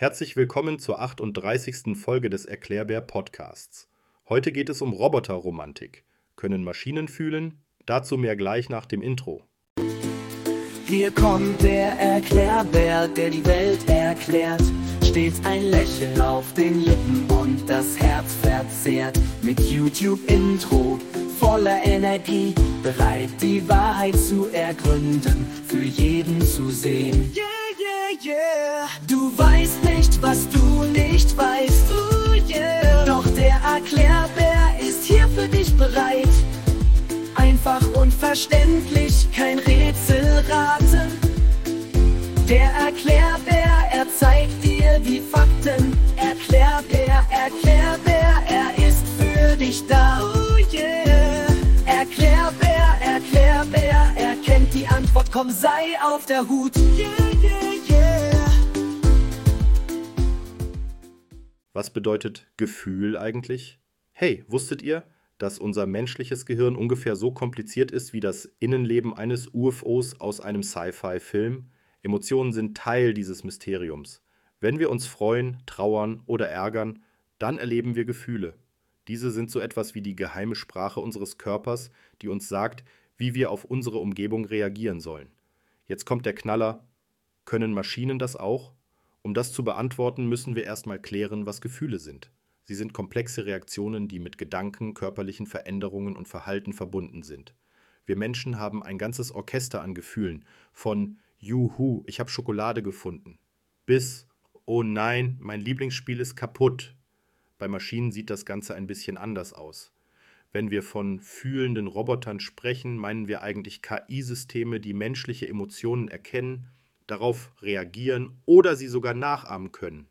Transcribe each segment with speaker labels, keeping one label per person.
Speaker 1: Herzlich willkommen zur 38. Folge des Erklärbär Podcasts. Heute geht es um Roboterromantik. Können Maschinen fühlen? Dazu mehr gleich nach dem Intro.
Speaker 2: Hier kommt der Erklärbär, der die Welt erklärt. Stets ein Lächeln auf den Lippen und das Herz verzehrt. Mit YouTube-Intro voller Energie, bereit die Wahrheit zu ergründen, für jeden zu sehen. Yeah, yeah. Du weißt nicht, was du nicht weißt. Ooh, yeah. Doch der Erklärbär ist hier für dich bereit. Einfach und verständlich, kein Rätselraten. Der Erklärbär, er zeigt dir die Fakten. Erklärbär, Erklärbär, er ist für dich da. Oh yeah. Erklärbär, Erklärbär, er kennt die Antwort, komm, sei auf der Hut. Yeah, yeah.
Speaker 1: Was bedeutet Gefühl eigentlich? Hey, wusstet ihr, dass unser menschliches Gehirn ungefähr so kompliziert ist wie das Innenleben eines UFOs aus einem Sci-Fi-Film? Emotionen sind Teil dieses Mysteriums. Wenn wir uns freuen, trauern oder ärgern, dann erleben wir Gefühle. Diese sind so etwas wie die geheime Sprache unseres Körpers, die uns sagt, wie wir auf unsere Umgebung reagieren sollen. Jetzt kommt der Knaller. Können Maschinen das auch? Um das zu beantworten, müssen wir erstmal klären, was Gefühle sind. Sie sind komplexe Reaktionen, die mit Gedanken, körperlichen Veränderungen und Verhalten verbunden sind. Wir Menschen haben ein ganzes Orchester an Gefühlen, von Juhu, ich habe Schokolade gefunden, bis Oh nein, mein Lieblingsspiel ist kaputt. Bei Maschinen sieht das Ganze ein bisschen anders aus. Wenn wir von fühlenden Robotern sprechen, meinen wir eigentlich KI-Systeme, die menschliche Emotionen erkennen, darauf reagieren oder sie sogar nachahmen können.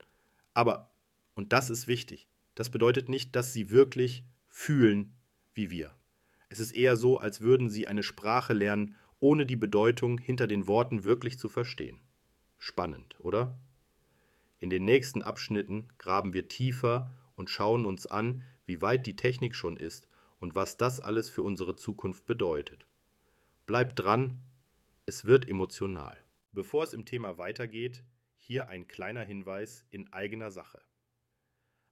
Speaker 1: Aber, und das ist wichtig, das bedeutet nicht, dass sie wirklich fühlen wie wir. Es ist eher so, als würden sie eine Sprache lernen, ohne die Bedeutung hinter den Worten wirklich zu verstehen. Spannend, oder? In den nächsten Abschnitten graben wir tiefer und schauen uns an, wie weit die Technik schon ist und was das alles für unsere Zukunft bedeutet. Bleibt dran, es wird emotional. Bevor es im Thema weitergeht, hier ein kleiner Hinweis in eigener Sache.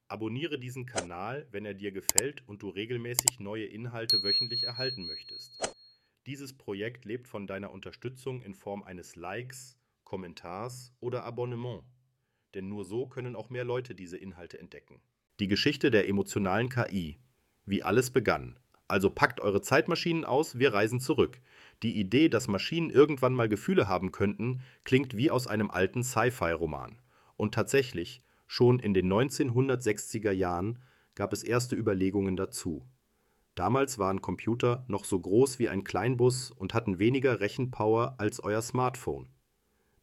Speaker 1: Abonniere diesen Kanal, wenn er dir gefällt und du regelmäßig neue Inhalte wöchentlich erhalten möchtest. Dieses Projekt lebt von deiner Unterstützung in Form eines Likes, Kommentars oder Abonnement. Denn nur so können auch mehr Leute diese Inhalte entdecken. Die Geschichte der emotionalen KI. Wie alles begann. Also packt eure Zeitmaschinen aus, wir reisen zurück. Die Idee, dass Maschinen irgendwann mal Gefühle haben könnten, klingt wie aus einem alten Sci-Fi-Roman. Und tatsächlich, Schon in den 1960er Jahren gab es erste Überlegungen dazu. Damals waren Computer noch so groß wie ein Kleinbus und hatten weniger Rechenpower als euer Smartphone.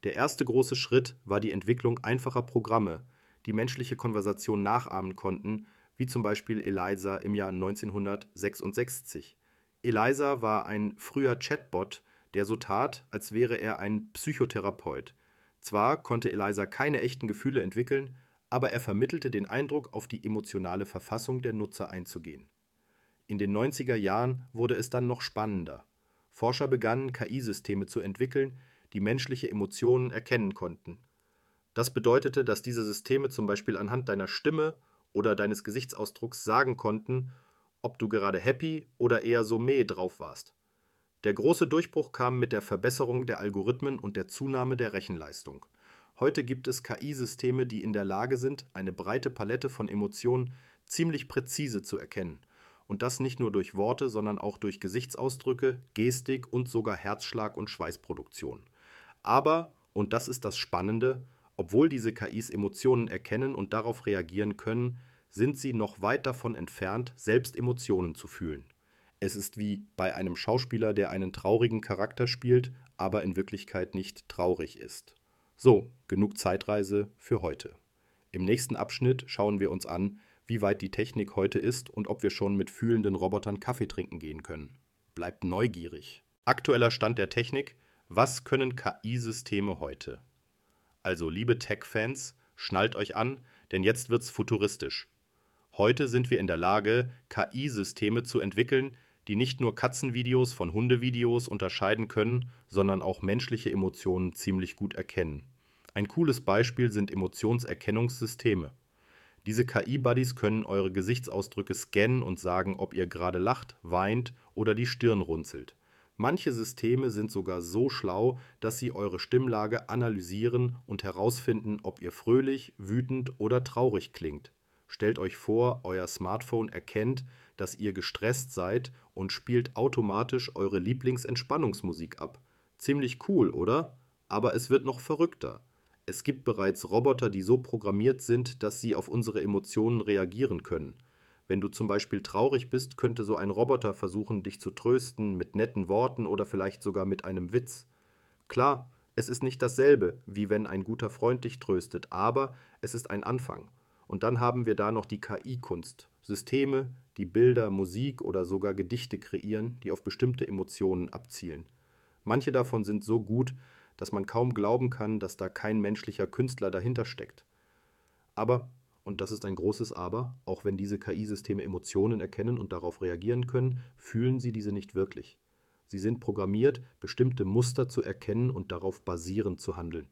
Speaker 1: Der erste große Schritt war die Entwicklung einfacher Programme, die menschliche Konversation nachahmen konnten, wie zum Beispiel ELIZA im Jahr 1966. ELIZA war ein früher Chatbot, der so tat, als wäre er ein Psychotherapeut. Zwar konnte ELIZA keine echten Gefühle entwickeln, aber er vermittelte den Eindruck, auf die emotionale Verfassung der Nutzer einzugehen. In den 90er Jahren wurde es dann noch spannender. Forscher begannen, KI-Systeme zu entwickeln, die menschliche Emotionen erkennen konnten. Das bedeutete, dass diese Systeme zum Beispiel anhand deiner Stimme oder deines Gesichtsausdrucks sagen konnten, ob du gerade happy oder eher so meh drauf warst. Der große Durchbruch kam mit der Verbesserung der Algorithmen und der Zunahme der Rechenleistung. Heute gibt es KI-Systeme, die in der Lage sind, eine breite Palette von Emotionen ziemlich präzise zu erkennen. Und das nicht nur durch Worte, sondern auch durch Gesichtsausdrücke, Gestik und sogar Herzschlag und Schweißproduktion. Aber, und das ist das Spannende, obwohl diese KIs Emotionen erkennen und darauf reagieren können, sind sie noch weit davon entfernt, selbst Emotionen zu fühlen. Es ist wie bei einem Schauspieler, der einen traurigen Charakter spielt, aber in Wirklichkeit nicht traurig ist. So, genug Zeitreise für heute. Im nächsten Abschnitt schauen wir uns an, wie weit die Technik heute ist und ob wir schon mit fühlenden Robotern Kaffee trinken gehen können. Bleibt neugierig. Aktueller Stand der Technik. Was können KI-Systeme heute? Also, liebe Tech-Fans, schnallt euch an, denn jetzt wird's futuristisch. Heute sind wir in der Lage, KI-Systeme zu entwickeln, die nicht nur Katzenvideos von Hundevideos unterscheiden können, sondern auch menschliche Emotionen ziemlich gut erkennen. Ein cooles Beispiel sind Emotionserkennungssysteme. Diese KI-Buddies können eure Gesichtsausdrücke scannen und sagen, ob ihr gerade lacht, weint oder die Stirn runzelt. Manche Systeme sind sogar so schlau, dass sie eure Stimmlage analysieren und herausfinden, ob ihr fröhlich, wütend oder traurig klingt. Stellt euch vor, euer Smartphone erkennt, dass ihr gestresst seid und spielt automatisch eure Lieblingsentspannungsmusik ab. Ziemlich cool, oder? Aber es wird noch verrückter. Es gibt bereits Roboter, die so programmiert sind, dass sie auf unsere Emotionen reagieren können. Wenn du zum Beispiel traurig bist, könnte so ein Roboter versuchen, dich zu trösten mit netten Worten oder vielleicht sogar mit einem Witz. Klar, es ist nicht dasselbe, wie wenn ein guter Freund dich tröstet, aber es ist ein Anfang. Und dann haben wir da noch die KI-Kunst. Systeme, die Bilder, Musik oder sogar Gedichte kreieren, die auf bestimmte Emotionen abzielen. Manche davon sind so gut, dass man kaum glauben kann, dass da kein menschlicher Künstler dahinter steckt. Aber, und das ist ein großes Aber, auch wenn diese KI-Systeme Emotionen erkennen und darauf reagieren können, fühlen sie diese nicht wirklich. Sie sind programmiert, bestimmte Muster zu erkennen und darauf basierend zu handeln.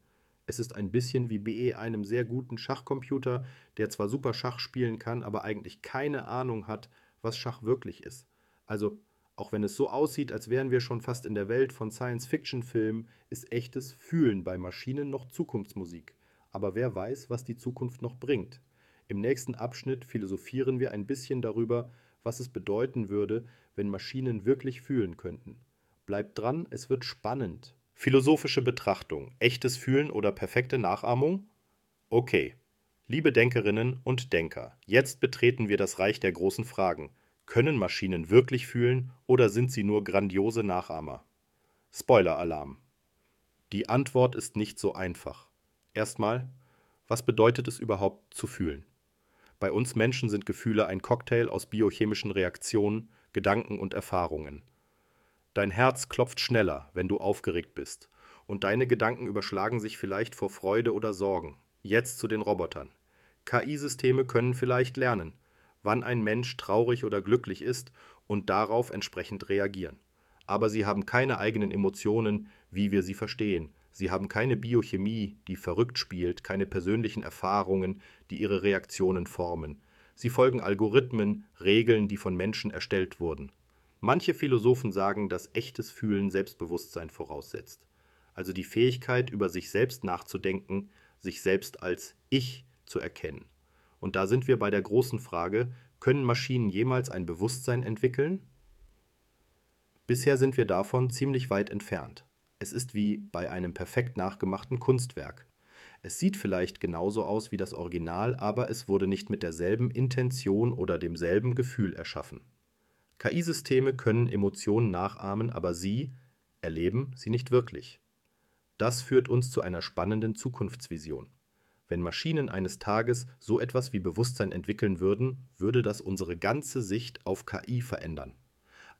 Speaker 1: Es ist ein bisschen wie BE einem sehr guten Schachcomputer, der zwar super Schach spielen kann, aber eigentlich keine Ahnung hat, was Schach wirklich ist. Also auch wenn es so aussieht, als wären wir schon fast in der Welt von Science-Fiction-Filmen, ist echtes Fühlen bei Maschinen noch Zukunftsmusik. Aber wer weiß, was die Zukunft noch bringt. Im nächsten Abschnitt philosophieren wir ein bisschen darüber, was es bedeuten würde, wenn Maschinen wirklich fühlen könnten. Bleibt dran, es wird spannend. Philosophische Betrachtung. Echtes Fühlen oder perfekte Nachahmung? Okay. Liebe Denkerinnen und Denker, jetzt betreten wir das Reich der großen Fragen. Können Maschinen wirklich fühlen oder sind sie nur grandiose Nachahmer? Spoiler-Alarm. Die Antwort ist nicht so einfach. Erstmal, was bedeutet es überhaupt zu fühlen? Bei uns Menschen sind Gefühle ein Cocktail aus biochemischen Reaktionen, Gedanken und Erfahrungen. Dein Herz klopft schneller, wenn du aufgeregt bist, und deine Gedanken überschlagen sich vielleicht vor Freude oder Sorgen. Jetzt zu den Robotern. KI-Systeme können vielleicht lernen, wann ein Mensch traurig oder glücklich ist und darauf entsprechend reagieren. Aber sie haben keine eigenen Emotionen, wie wir sie verstehen. Sie haben keine Biochemie, die verrückt spielt, keine persönlichen Erfahrungen, die ihre Reaktionen formen. Sie folgen Algorithmen, Regeln, die von Menschen erstellt wurden. Manche Philosophen sagen, dass echtes Fühlen Selbstbewusstsein voraussetzt. Also die Fähigkeit, über sich selbst nachzudenken, sich selbst als Ich zu erkennen. Und da sind wir bei der großen Frage, können Maschinen jemals ein Bewusstsein entwickeln? Bisher sind wir davon ziemlich weit entfernt. Es ist wie bei einem perfekt nachgemachten Kunstwerk. Es sieht vielleicht genauso aus wie das Original, aber es wurde nicht mit derselben Intention oder demselben Gefühl erschaffen. KI-Systeme können Emotionen nachahmen, aber sie erleben sie nicht wirklich. Das führt uns zu einer spannenden Zukunftsvision. Wenn Maschinen eines Tages so etwas wie Bewusstsein entwickeln würden, würde das unsere ganze Sicht auf KI verändern.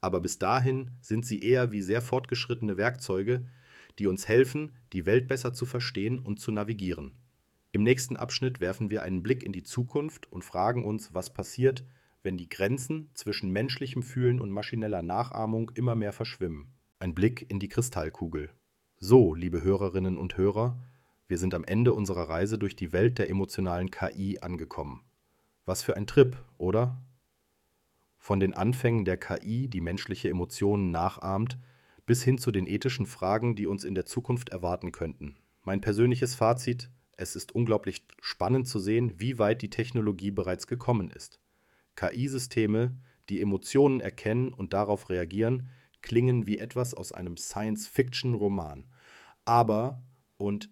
Speaker 1: Aber bis dahin sind sie eher wie sehr fortgeschrittene Werkzeuge, die uns helfen, die Welt besser zu verstehen und zu navigieren. Im nächsten Abschnitt werfen wir einen Blick in die Zukunft und fragen uns, was passiert, wenn die Grenzen zwischen menschlichem Fühlen und maschineller Nachahmung immer mehr verschwimmen. Ein Blick in die Kristallkugel. So, liebe Hörerinnen und Hörer, wir sind am Ende unserer Reise durch die Welt der emotionalen KI angekommen. Was für ein Trip, oder? Von den Anfängen der KI, die menschliche Emotionen nachahmt, bis hin zu den ethischen Fragen, die uns in der Zukunft erwarten könnten. Mein persönliches Fazit, es ist unglaublich spannend zu sehen, wie weit die Technologie bereits gekommen ist. KI-Systeme, die Emotionen erkennen und darauf reagieren, klingen wie etwas aus einem Science-Fiction-Roman. Aber, und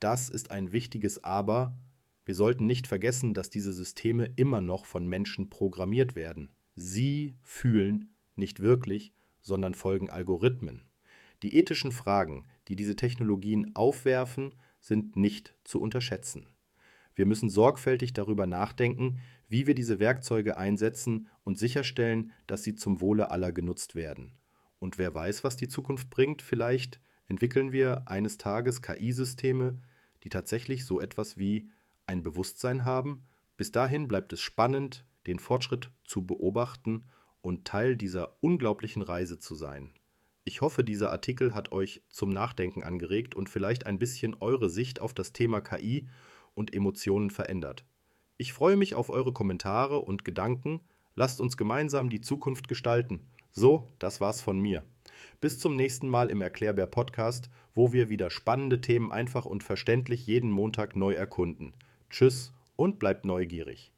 Speaker 1: das ist ein wichtiges Aber. Wir sollten nicht vergessen, dass diese Systeme immer noch von Menschen programmiert werden. Sie fühlen nicht wirklich, sondern folgen Algorithmen. Die ethischen Fragen, die diese Technologien aufwerfen, sind nicht zu unterschätzen. Wir müssen sorgfältig darüber nachdenken, wie wir diese Werkzeuge einsetzen und sicherstellen, dass sie zum Wohle aller genutzt werden. Und wer weiß, was die Zukunft bringt, vielleicht entwickeln wir eines Tages KI-Systeme, die tatsächlich so etwas wie ein Bewusstsein haben. Bis dahin bleibt es spannend, den Fortschritt zu beobachten und Teil dieser unglaublichen Reise zu sein. Ich hoffe, dieser Artikel hat euch zum Nachdenken angeregt und vielleicht ein bisschen eure Sicht auf das Thema KI und Emotionen verändert. Ich freue mich auf eure Kommentare und Gedanken. Lasst uns gemeinsam die Zukunft gestalten. So, das war's von mir. Bis zum nächsten Mal im Erklärbär Podcast, wo wir wieder spannende Themen einfach und verständlich jeden Montag neu erkunden. Tschüss und bleibt neugierig.